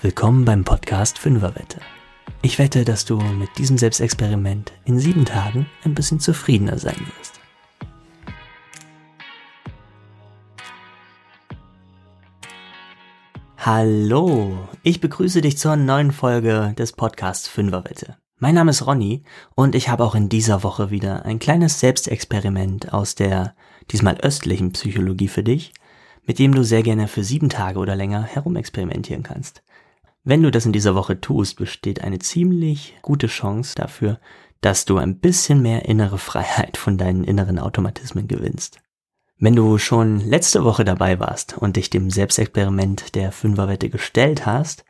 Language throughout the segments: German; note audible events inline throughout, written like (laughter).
Willkommen beim Podcast Fünferwette. Ich wette, dass du mit diesem Selbstexperiment in sieben Tagen ein bisschen zufriedener sein wirst. Hallo, ich begrüße dich zur neuen Folge des Podcasts Fünferwette. Mein Name ist Ronny und ich habe auch in dieser Woche wieder ein kleines Selbstexperiment aus der diesmal östlichen Psychologie für dich, mit dem du sehr gerne für sieben Tage oder länger herumexperimentieren kannst. Wenn du das in dieser Woche tust, besteht eine ziemlich gute Chance dafür, dass du ein bisschen mehr innere Freiheit von deinen inneren Automatismen gewinnst. Wenn du schon letzte Woche dabei warst und dich dem Selbstexperiment der Fünferwette gestellt hast,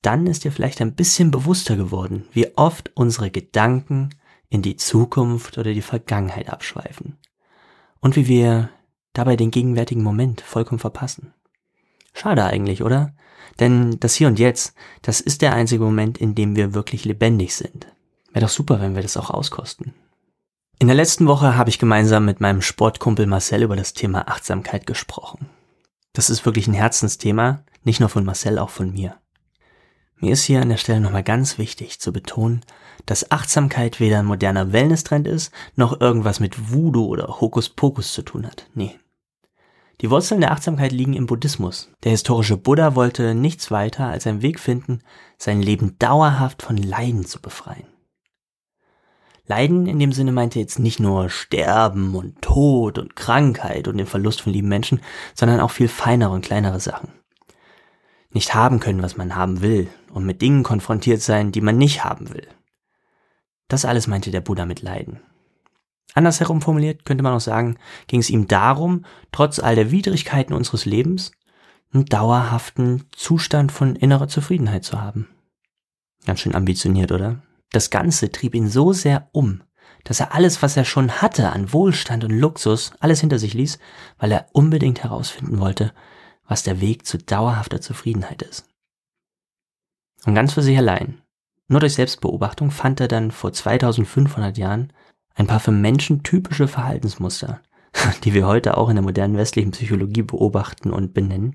dann ist dir vielleicht ein bisschen bewusster geworden, wie oft unsere Gedanken in die Zukunft oder die Vergangenheit abschweifen. Und wie wir dabei den gegenwärtigen Moment vollkommen verpassen. Schade eigentlich, oder? Denn das Hier und Jetzt, das ist der einzige Moment, in dem wir wirklich lebendig sind. Wäre doch super, wenn wir das auch auskosten. In der letzten Woche habe ich gemeinsam mit meinem Sportkumpel Marcel über das Thema Achtsamkeit gesprochen. Das ist wirklich ein Herzensthema, nicht nur von Marcel, auch von mir. Mir ist hier an der Stelle nochmal ganz wichtig zu betonen, dass Achtsamkeit weder ein moderner Wellness-Trend ist, noch irgendwas mit Voodoo oder Hokuspokus zu tun hat. Nee. Die Wurzeln der Achtsamkeit liegen im Buddhismus. Der historische Buddha wollte nichts weiter als einen Weg finden, sein Leben dauerhaft von Leiden zu befreien. Leiden in dem Sinne meinte jetzt nicht nur Sterben und Tod und Krankheit und den Verlust von lieben Menschen, sondern auch viel feinere und kleinere Sachen. Nicht haben können, was man haben will und mit Dingen konfrontiert sein, die man nicht haben will. Das alles meinte der Buddha mit Leiden. Andersherum formuliert könnte man auch sagen, ging es ihm darum, trotz all der Widrigkeiten unseres Lebens, einen dauerhaften Zustand von innerer Zufriedenheit zu haben. Ganz schön ambitioniert, oder? Das Ganze trieb ihn so sehr um, dass er alles, was er schon hatte an Wohlstand und Luxus, alles hinter sich ließ, weil er unbedingt herausfinden wollte, was der Weg zu dauerhafter Zufriedenheit ist. Und ganz für sich allein, nur durch Selbstbeobachtung fand er dann vor 2500 Jahren ein paar für Menschen typische Verhaltensmuster, (laughs) die wir heute auch in der modernen westlichen Psychologie beobachten und benennen,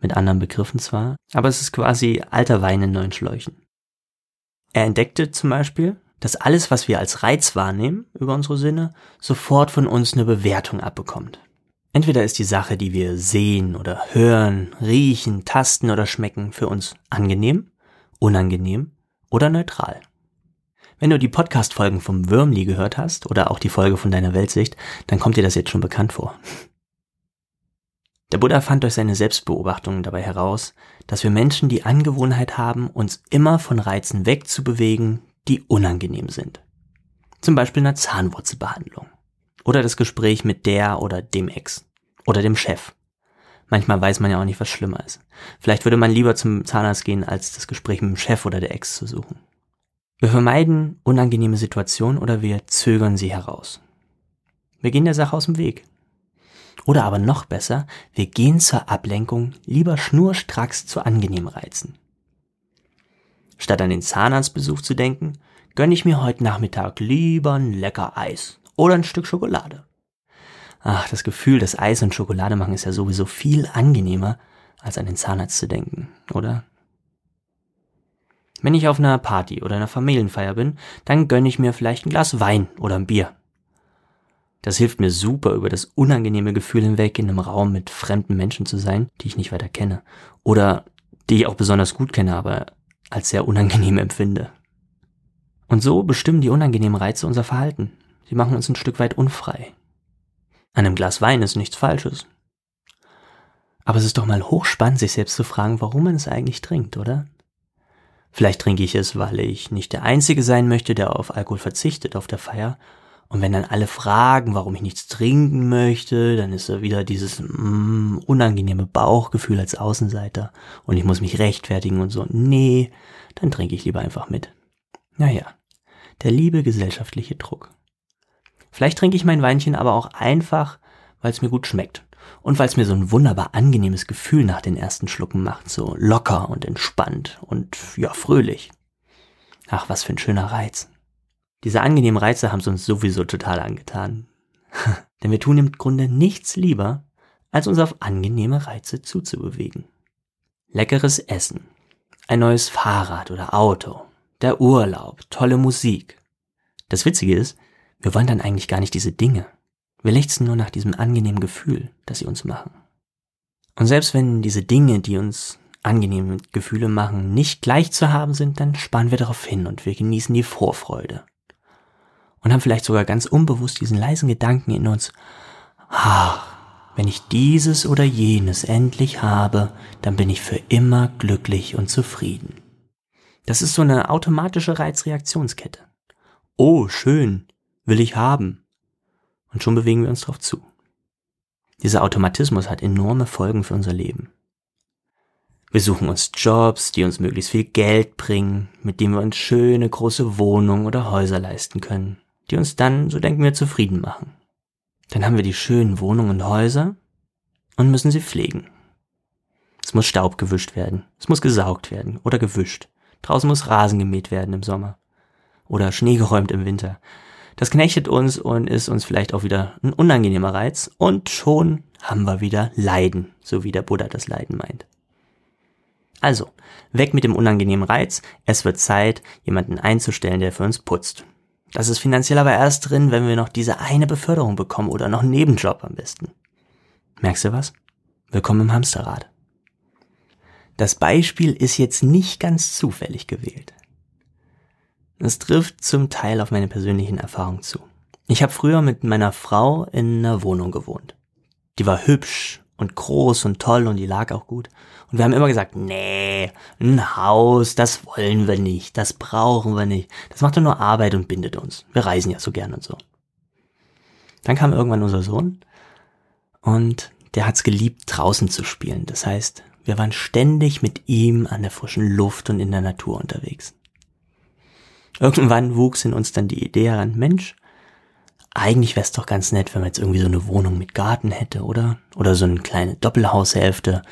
mit anderen Begriffen zwar, aber es ist quasi alter Wein in neuen Schläuchen. Er entdeckte zum Beispiel, dass alles, was wir als Reiz wahrnehmen über unsere Sinne, sofort von uns eine Bewertung abbekommt. Entweder ist die Sache, die wir sehen oder hören, riechen, tasten oder schmecken, für uns angenehm, unangenehm oder neutral. Wenn du die Podcast-Folgen vom Würmli gehört hast oder auch die Folge von deiner Weltsicht, dann kommt dir das jetzt schon bekannt vor. Der Buddha fand durch seine Selbstbeobachtungen dabei heraus, dass wir Menschen die Angewohnheit haben, uns immer von Reizen wegzubewegen, die unangenehm sind. Zum Beispiel einer Zahnwurzelbehandlung. Oder das Gespräch mit der oder dem Ex. Oder dem Chef. Manchmal weiß man ja auch nicht, was schlimmer ist. Vielleicht würde man lieber zum Zahnarzt gehen, als das Gespräch mit dem Chef oder der Ex zu suchen. Wir vermeiden unangenehme Situationen oder wir zögern sie heraus. Wir gehen der Sache aus dem Weg. Oder aber noch besser, wir gehen zur Ablenkung lieber schnurstracks zu angenehmen Reizen. Statt an den Zahnarztbesuch zu denken, gönne ich mir heute Nachmittag lieber ein lecker Eis oder ein Stück Schokolade. Ach, das Gefühl, das Eis und Schokolade machen ist ja sowieso viel angenehmer, als an den Zahnarzt zu denken, oder? Wenn ich auf einer Party oder einer Familienfeier bin, dann gönne ich mir vielleicht ein Glas Wein oder ein Bier. Das hilft mir super, über das unangenehme Gefühl hinweg in einem Raum mit fremden Menschen zu sein, die ich nicht weiter kenne. Oder die ich auch besonders gut kenne, aber als sehr unangenehm (laughs) empfinde. Und so bestimmen die unangenehmen Reize unser Verhalten. Sie machen uns ein Stück weit unfrei. An einem Glas Wein ist nichts Falsches. Aber es ist doch mal hochspannend, sich selbst zu fragen, warum man es eigentlich trinkt, oder? Vielleicht trinke ich es, weil ich nicht der Einzige sein möchte, der auf Alkohol verzichtet auf der Feier. Und wenn dann alle fragen, warum ich nichts trinken möchte, dann ist da wieder dieses mm, unangenehme Bauchgefühl als Außenseiter und ich muss mich rechtfertigen und so. Nee, dann trinke ich lieber einfach mit. Naja, der liebe gesellschaftliche Druck. Vielleicht trinke ich mein Weinchen aber auch einfach, weil es mir gut schmeckt und weil es mir so ein wunderbar angenehmes Gefühl nach den ersten Schlucken macht, so locker und entspannt und ja, fröhlich. Ach, was für ein schöner Reiz. Diese angenehmen Reize haben es uns sowieso total angetan. (laughs) Denn wir tun im Grunde nichts lieber, als uns auf angenehme Reize zuzubewegen. Leckeres Essen, ein neues Fahrrad oder Auto, der Urlaub, tolle Musik. Das Witzige ist, wir wollen dann eigentlich gar nicht diese Dinge. Wir lechzen nur nach diesem angenehmen Gefühl, das sie uns machen. Und selbst wenn diese Dinge, die uns angenehme Gefühle machen, nicht gleich zu haben sind, dann sparen wir darauf hin und wir genießen die Vorfreude. Und haben vielleicht sogar ganz unbewusst diesen leisen Gedanken in uns, ach, wenn ich dieses oder jenes endlich habe, dann bin ich für immer glücklich und zufrieden. Das ist so eine automatische Reizreaktionskette. Oh, schön, will ich haben. Und schon bewegen wir uns darauf zu. Dieser Automatismus hat enorme Folgen für unser Leben. Wir suchen uns Jobs, die uns möglichst viel Geld bringen, mit denen wir uns schöne große Wohnungen oder Häuser leisten können, die uns dann, so denken wir, zufrieden machen. Dann haben wir die schönen Wohnungen und Häuser und müssen sie pflegen. Es muss Staub gewischt werden, es muss gesaugt werden oder gewischt. Draußen muss Rasen gemäht werden im Sommer oder Schnee geräumt im Winter. Das knechtet uns und ist uns vielleicht auch wieder ein unangenehmer Reiz und schon haben wir wieder Leiden, so wie der Buddha das Leiden meint. Also, weg mit dem unangenehmen Reiz, es wird Zeit, jemanden einzustellen, der für uns putzt. Das ist finanziell aber erst drin, wenn wir noch diese eine Beförderung bekommen oder noch einen Nebenjob am besten. Merkst du was? Willkommen im Hamsterrad. Das Beispiel ist jetzt nicht ganz zufällig gewählt. Es trifft zum Teil auf meine persönlichen Erfahrungen zu. Ich habe früher mit meiner Frau in einer Wohnung gewohnt. Die war hübsch und groß und toll und die lag auch gut. Und wir haben immer gesagt, nee, ein Haus, das wollen wir nicht, das brauchen wir nicht. Das macht doch nur Arbeit und bindet uns. Wir reisen ja so gern und so. Dann kam irgendwann unser Sohn und der hat's geliebt, draußen zu spielen. Das heißt, wir waren ständig mit ihm an der frischen Luft und in der Natur unterwegs. Irgendwann wuchs in uns dann die Idee heran, Mensch, eigentlich wäre es doch ganz nett, wenn man jetzt irgendwie so eine Wohnung mit Garten hätte, oder? Oder so eine kleine Doppelhaushälfte,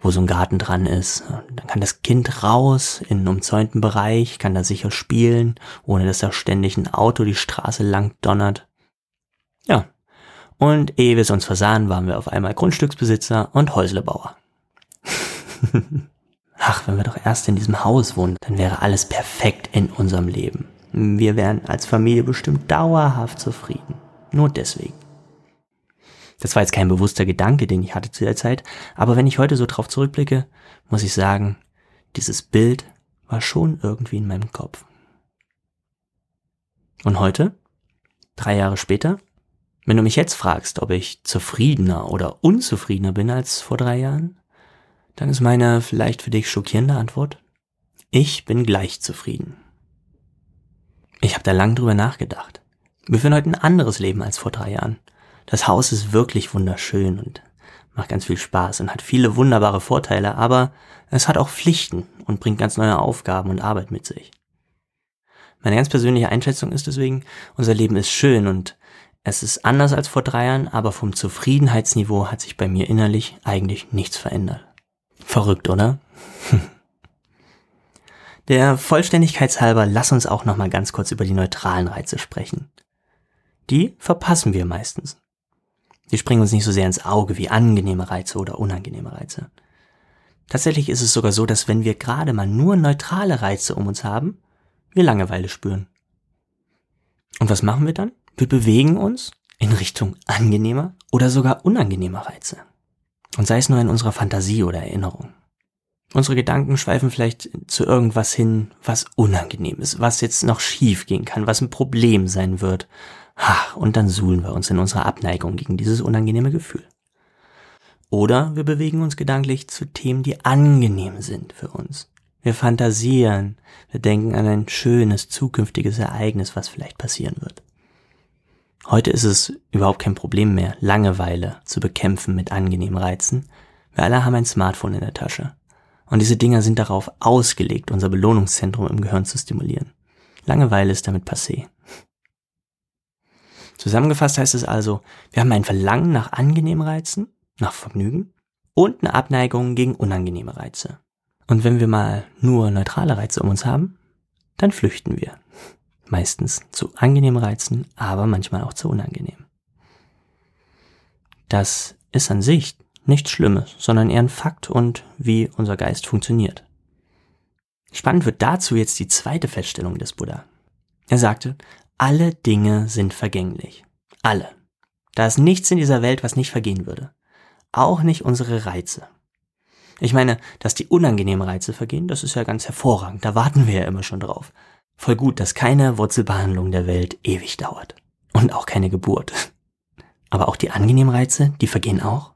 wo so ein Garten dran ist. Dann kann das Kind raus in einen umzäunten Bereich, kann da sicher spielen, ohne dass da ständig ein Auto die Straße lang donnert. Ja. Und ehe wir es uns versahen, waren wir auf einmal Grundstücksbesitzer und Häuslebauer. (laughs) Ach, wenn wir doch erst in diesem Haus wohnen, dann wäre alles perfekt in unserem Leben. Wir wären als Familie bestimmt dauerhaft zufrieden. Nur deswegen. Das war jetzt kein bewusster Gedanke, den ich hatte zu der Zeit, aber wenn ich heute so drauf zurückblicke, muss ich sagen, dieses Bild war schon irgendwie in meinem Kopf. Und heute, drei Jahre später, wenn du mich jetzt fragst, ob ich zufriedener oder unzufriedener bin als vor drei Jahren, dann ist meine vielleicht für dich schockierende Antwort, ich bin gleich zufrieden. Ich habe da lang drüber nachgedacht. Wir führen heute ein anderes Leben als vor drei Jahren. Das Haus ist wirklich wunderschön und macht ganz viel Spaß und hat viele wunderbare Vorteile, aber es hat auch Pflichten und bringt ganz neue Aufgaben und Arbeit mit sich. Meine ganz persönliche Einschätzung ist deswegen, unser Leben ist schön und es ist anders als vor drei Jahren, aber vom Zufriedenheitsniveau hat sich bei mir innerlich eigentlich nichts verändert. Verrückt, oder? (laughs) Der Vollständigkeitshalber lass uns auch noch mal ganz kurz über die neutralen Reize sprechen. Die verpassen wir meistens. Die springen uns nicht so sehr ins Auge wie angenehme Reize oder unangenehme Reize. Tatsächlich ist es sogar so, dass wenn wir gerade mal nur neutrale Reize um uns haben, wir Langeweile spüren. Und was machen wir dann? Wir bewegen uns in Richtung angenehmer oder sogar unangenehmer Reize. Und sei es nur in unserer Fantasie oder Erinnerung. Unsere Gedanken schweifen vielleicht zu irgendwas hin, was unangenehm ist, was jetzt noch schief gehen kann, was ein Problem sein wird. Und dann suhlen wir uns in unserer Abneigung gegen dieses unangenehme Gefühl. Oder wir bewegen uns gedanklich zu Themen, die angenehm sind für uns. Wir fantasieren, wir denken an ein schönes zukünftiges Ereignis, was vielleicht passieren wird. Heute ist es überhaupt kein Problem mehr, Langeweile zu bekämpfen mit angenehmen Reizen. Wir alle haben ein Smartphone in der Tasche. Und diese Dinger sind darauf ausgelegt, unser Belohnungszentrum im Gehirn zu stimulieren. Langeweile ist damit passé. Zusammengefasst heißt es also, wir haben ein Verlangen nach angenehmen Reizen, nach Vergnügen und eine Abneigung gegen unangenehme Reize. Und wenn wir mal nur neutrale Reize um uns haben, dann flüchten wir. Meistens zu angenehmen Reizen, aber manchmal auch zu unangenehm. Das ist an sich nichts Schlimmes, sondern eher ein Fakt und wie unser Geist funktioniert. Spannend wird dazu jetzt die zweite Feststellung des Buddha. Er sagte, alle Dinge sind vergänglich. Alle. Da ist nichts in dieser Welt, was nicht vergehen würde. Auch nicht unsere Reize. Ich meine, dass die unangenehmen Reize vergehen, das ist ja ganz hervorragend. Da warten wir ja immer schon drauf. Voll gut, dass keine Wurzelbehandlung der Welt ewig dauert. Und auch keine Geburt. Aber auch die angenehmen Reize, die vergehen auch?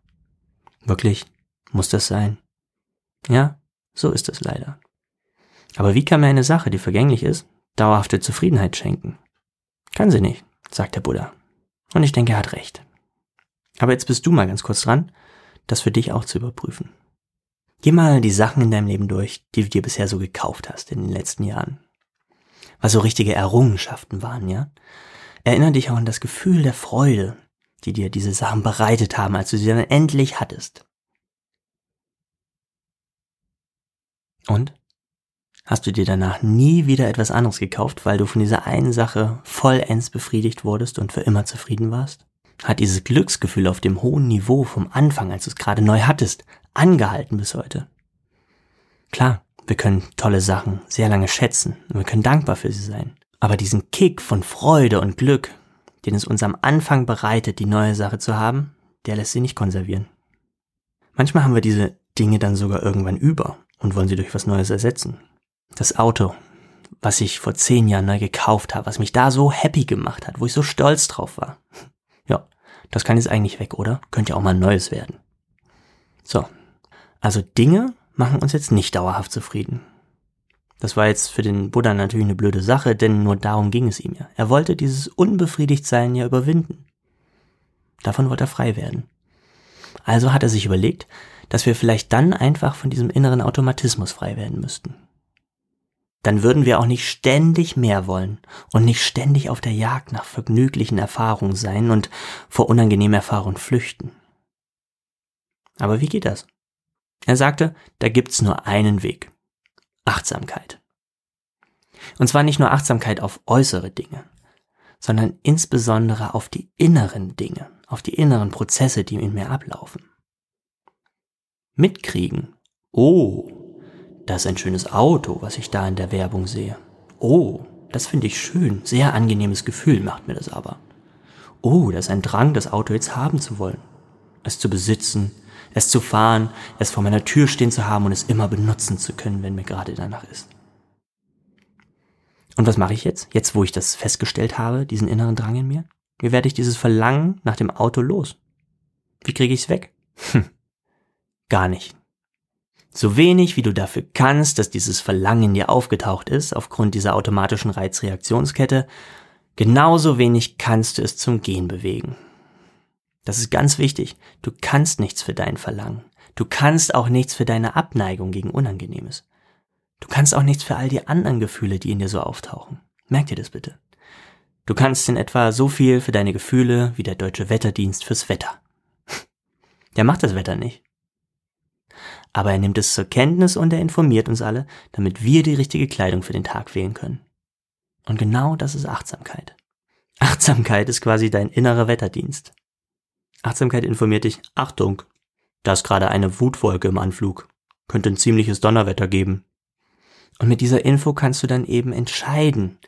Wirklich? Muss das sein? Ja, so ist es leider. Aber wie kann mir eine Sache, die vergänglich ist, dauerhafte Zufriedenheit schenken? Kann sie nicht, sagt der Buddha. Und ich denke, er hat recht. Aber jetzt bist du mal ganz kurz dran, das für dich auch zu überprüfen. Geh mal die Sachen in deinem Leben durch, die du dir bisher so gekauft hast in den letzten Jahren. Was so richtige Errungenschaften waren, ja? Erinner dich auch an das Gefühl der Freude, die dir diese Sachen bereitet haben, als du sie dann endlich hattest. Und? Hast du dir danach nie wieder etwas anderes gekauft, weil du von dieser einen Sache vollends befriedigt wurdest und für immer zufrieden warst? Hat dieses Glücksgefühl auf dem hohen Niveau vom Anfang, als du es gerade neu hattest, angehalten bis heute? Klar, wir können tolle Sachen sehr lange schätzen und wir können dankbar für sie sein. Aber diesen Kick von Freude und Glück, den es uns am Anfang bereitet, die neue Sache zu haben, der lässt sie nicht konservieren. Manchmal haben wir diese Dinge dann sogar irgendwann über und wollen sie durch was Neues ersetzen. Das Auto, was ich vor zehn Jahren neu gekauft habe, was mich da so happy gemacht hat, wo ich so stolz drauf war. (laughs) Ja, das kann jetzt eigentlich weg, oder? Könnte ja auch mal ein neues werden. So. Also Dinge machen uns jetzt nicht dauerhaft zufrieden. Das war jetzt für den Buddha natürlich eine blöde Sache, denn nur darum ging es ihm ja. Er wollte dieses Unbefriedigtsein ja überwinden. Davon wollte er frei werden. Also hat er sich überlegt, dass wir vielleicht dann einfach von diesem inneren Automatismus frei werden müssten dann würden wir auch nicht ständig mehr wollen und nicht ständig auf der Jagd nach vergnüglichen Erfahrungen sein und vor unangenehmen Erfahrungen flüchten. Aber wie geht das? Er sagte, da gibt's nur einen Weg. Achtsamkeit. Und zwar nicht nur Achtsamkeit auf äußere Dinge, sondern insbesondere auf die inneren Dinge, auf die inneren Prozesse, die in mir ablaufen. Mitkriegen. Oh, das ist ein schönes Auto, was ich da in der Werbung sehe. Oh, das finde ich schön. Sehr angenehmes Gefühl macht mir das aber. Oh, das ist ein Drang, das Auto jetzt haben zu wollen. Es zu besitzen, es zu fahren, es vor meiner Tür stehen zu haben und es immer benutzen zu können, wenn mir gerade danach ist. Und was mache ich jetzt? Jetzt, wo ich das festgestellt habe, diesen inneren Drang in mir? Wie werde ich dieses Verlangen nach dem Auto los? Wie kriege ich es weg? Hm. Gar nicht. So wenig wie du dafür kannst, dass dieses Verlangen in dir aufgetaucht ist, aufgrund dieser automatischen Reizreaktionskette, genauso wenig kannst du es zum Gehen bewegen. Das ist ganz wichtig. Du kannst nichts für dein Verlangen. Du kannst auch nichts für deine Abneigung gegen Unangenehmes. Du kannst auch nichts für all die anderen Gefühle, die in dir so auftauchen. Merk dir das bitte. Du kannst in etwa so viel für deine Gefühle wie der deutsche Wetterdienst fürs Wetter. (laughs) Der macht das Wetter nicht aber er nimmt es zur Kenntnis und er informiert uns alle, damit wir die richtige Kleidung für den Tag wählen können. Und genau das ist Achtsamkeit. Achtsamkeit ist quasi dein innerer Wetterdienst. Achtsamkeit informiert dich, Achtung, da ist gerade eine Wutwolke im Anflug, könnte ein ziemliches Donnerwetter geben. Und mit dieser Info kannst du dann eben entscheiden,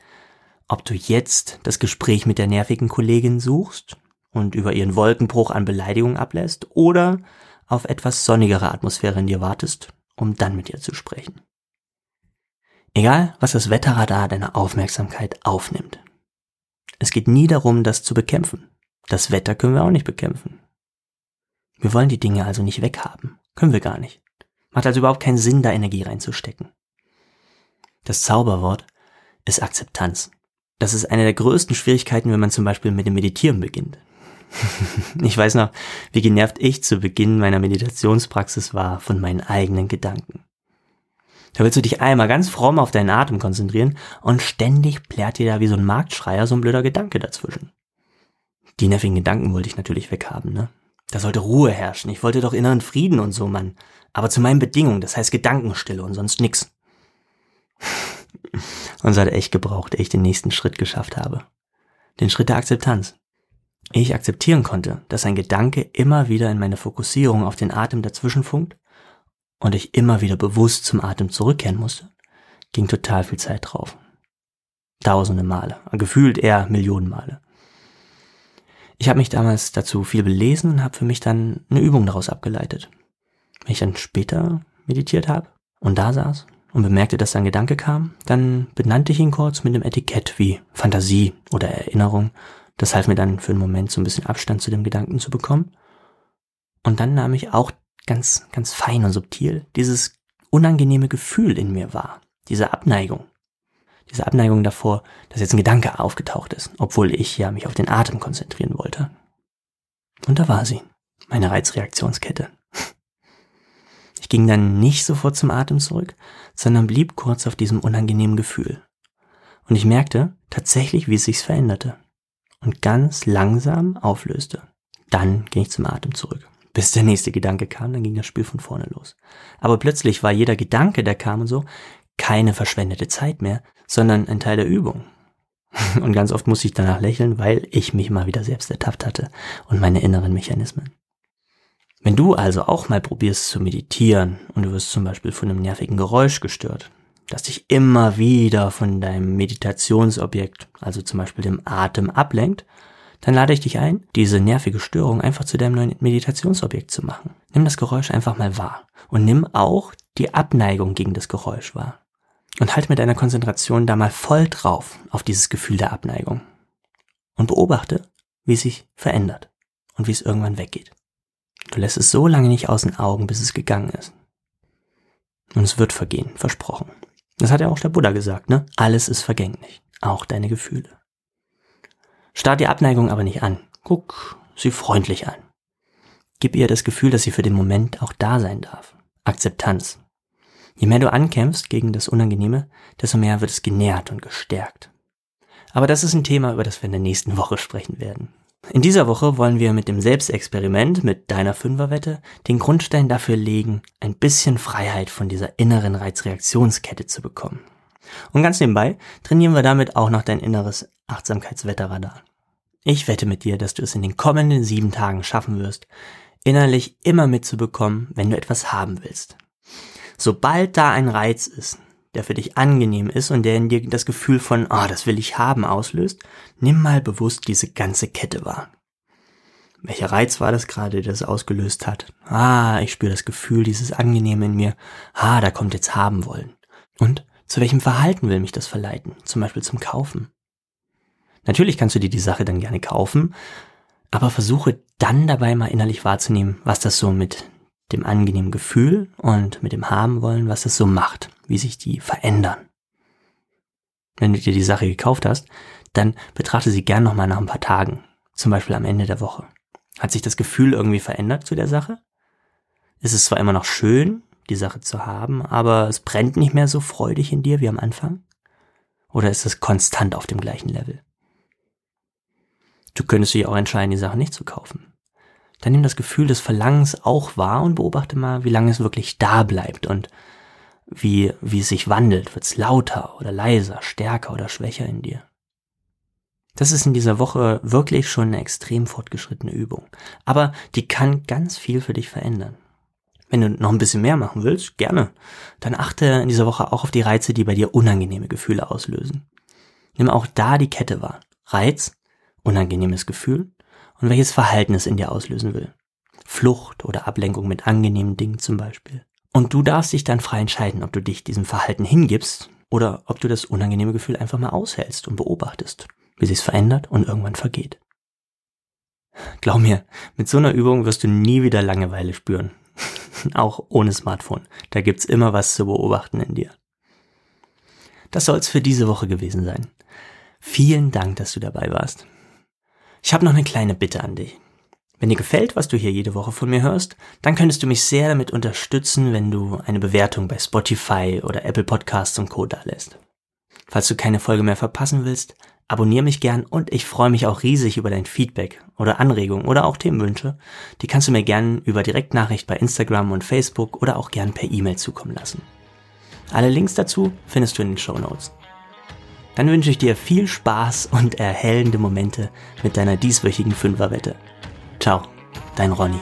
ob du jetzt das Gespräch mit der nervigen Kollegin suchst und über ihren Wolkenbruch an Beleidigung ablässt oder auf etwas sonnigere Atmosphäre in dir wartest, um dann mit ihr zu sprechen. Egal, was das Wetterradar deiner Aufmerksamkeit aufnimmt. Es geht nie darum, das zu bekämpfen. Das Wetter können wir auch nicht bekämpfen. Wir wollen die Dinge also nicht weghaben. Können wir gar nicht. Macht also überhaupt keinen Sinn, da Energie reinzustecken. Das Zauberwort ist Akzeptanz. Das ist eine der größten Schwierigkeiten, wenn man zum Beispiel mit dem Meditieren beginnt. (laughs) ich weiß noch, wie genervt ich zu Beginn meiner Meditationspraxis war von meinen eigenen Gedanken. Da willst du dich einmal ganz fromm auf deinen Atem konzentrieren und ständig plärt dir da wie so ein Marktschreier so ein blöder Gedanke dazwischen. Die nervigen Gedanken wollte ich natürlich weghaben, ne? Da sollte Ruhe herrschen. Ich wollte doch inneren Frieden und so, Mann. Aber zu meinen Bedingungen, das heißt Gedankenstille und sonst nix. (laughs) und es hat echt gebraucht, ehe ich den nächsten Schritt geschafft habe. Den Schritt der Akzeptanz ich akzeptieren konnte, dass ein Gedanke immer wieder in meine Fokussierung auf den Atem dazwischen funkt und ich immer wieder bewusst zum Atem zurückkehren musste, ging total viel Zeit drauf. Tausende Male, gefühlt eher Millionen Male. Ich habe mich damals dazu viel belesen und habe für mich dann eine Übung daraus abgeleitet. Wenn ich dann später meditiert habe und da saß und bemerkte, dass ein Gedanke kam, dann benannte ich ihn kurz mit einem Etikett wie Fantasie oder Erinnerung. Das half mir dann für einen Moment so ein bisschen Abstand zu dem Gedanken zu bekommen. Und dann nahm ich auch ganz, ganz fein und subtil dieses unangenehme Gefühl in mir wahr. Diese Abneigung. Diese Abneigung davor, dass jetzt ein Gedanke aufgetaucht ist, obwohl ich ja mich auf den Atem konzentrieren wollte. Und da war sie, meine Reizreaktionskette. (laughs) Ich ging dann nicht sofort zum Atem zurück, sondern blieb kurz auf diesem unangenehmen Gefühl. Und ich merkte tatsächlich, wie es sich veränderte und ganz langsam auflöste. Dann ging ich zum Atem zurück. Bis der nächste Gedanke kam, dann ging das Spiel von vorne los. Aber plötzlich war jeder Gedanke, der kam und so, keine verschwendete Zeit mehr, sondern ein Teil der Übung. (laughs) Und ganz oft musste ich danach lächeln, weil ich mich mal wieder selbst ertappt hatte und meine inneren Mechanismen. Wenn du also auch mal probierst zu meditieren und du wirst zum Beispiel von einem nervigen Geräusch gestört, das dich immer wieder von deinem Meditationsobjekt, also zum Beispiel dem Atem, ablenkt, dann lade ich dich ein, diese nervige Störung einfach zu deinem neuen Meditationsobjekt zu machen. Nimm das Geräusch einfach mal wahr und nimm auch die Abneigung gegen das Geräusch wahr. Und halt mit deiner Konzentration da mal voll drauf auf dieses Gefühl der Abneigung. Und beobachte, wie es sich verändert und wie es irgendwann weggeht. Du lässt es so lange nicht aus den Augen, bis es gegangen ist. Und es wird vergehen, versprochen. Das hat ja auch der Buddha gesagt, ne? Alles ist vergänglich, auch deine Gefühle. Starr die Abneigung aber nicht an. Guck sie freundlich an. Gib ihr das Gefühl, dass sie für den Moment auch da sein darf. Akzeptanz. Je mehr du ankämpfst gegen das Unangenehme, desto mehr wird es genährt und gestärkt. Aber das ist ein Thema, über das wir in der nächsten Woche sprechen werden. In dieser Woche wollen wir mit dem Selbstexperiment, mit deiner Fünferwette, den Grundstein dafür legen, ein bisschen Freiheit von dieser inneren Reizreaktionskette zu bekommen. Und ganz nebenbei trainieren wir damit auch noch dein inneres Achtsamkeitswetterradar. Ich wette mit dir, dass du es in den kommenden sieben Tagen schaffen wirst, innerlich immer mitzubekommen, wenn du etwas haben willst. Sobald da ein Reiz ist, der für dich angenehm ist und der in dir das Gefühl von, ah, oh, das will ich haben auslöst, nimm mal bewusst diese ganze Kette wahr. Welcher Reiz war das gerade, der das ausgelöst hat? Ah, ich spüre das Gefühl, dieses Angenehme in mir. Ah, da kommt jetzt haben wollen. Und zu welchem Verhalten will mich das verleiten? Zum Beispiel zum Kaufen. Natürlich kannst du dir die Sache dann gerne kaufen, aber versuche dann dabei mal innerlich wahrzunehmen, was das so mit dem angenehmen Gefühl und mit dem haben wollen, was das so macht, wie sich die verändern. Wenn du dir die Sache gekauft hast, dann betrachte sie gern nochmal nach ein paar Tagen, zum Beispiel am Ende der Woche. Hat sich das Gefühl irgendwie verändert zu der Sache? Ist es zwar immer noch schön, die Sache zu haben, aber es brennt nicht mehr so freudig in dir wie am Anfang? Oder ist es konstant auf dem gleichen Level? Du könntest dich auch entscheiden, die Sache nicht zu kaufen. Dann nimm das Gefühl des Verlangens auch wahr und beobachte mal, wie lange es wirklich da bleibt und wie, wie es sich wandelt. Wird es lauter oder leiser, stärker oder schwächer in dir? Das ist in dieser Woche wirklich schon eine extrem fortgeschrittene Übung. Aber die kann ganz viel für dich verändern. Wenn du noch ein bisschen mehr machen willst, gerne. Dann achte in dieser Woche auch auf die Reize, die bei dir unangenehme Gefühle auslösen. Nimm auch da die Kette wahr. Reiz, unangenehmes Gefühl und welches Verhalten es in dir auslösen will. Flucht oder Ablenkung mit angenehmen Dingen zum Beispiel. Und du darfst dich dann frei entscheiden, ob du dich diesem Verhalten hingibst oder ob du das unangenehme Gefühl einfach mal aushältst und beobachtest, wie sich's verändert und irgendwann vergeht. Glaub mir, mit so einer Übung wirst du nie wieder Langeweile spüren. (laughs) Auch ohne Smartphone. Da gibt's immer was zu beobachten in dir. Das soll's für diese Woche gewesen sein. Vielen Dank, dass du dabei warst. Ich habe noch eine kleine Bitte an dich. Wenn dir gefällt, was du hier jede Woche von mir hörst, dann könntest du mich sehr damit unterstützen, wenn du eine Bewertung bei Spotify oder Apple Podcasts und Co. da lässt. Falls du keine Folge mehr verpassen willst, abonniere mich gern und ich freue mich auch riesig über dein Feedback oder Anregungen oder auch Themenwünsche. Die kannst du mir gern über Direktnachricht bei Instagram und Facebook oder auch gern per E-Mail zukommen lassen. Alle Links dazu findest du in den Show Notes. Dann wünsche ich dir viel Spaß und erhellende Momente mit deiner dieswöchigen Fünferwette. Ciao, dein Ronny.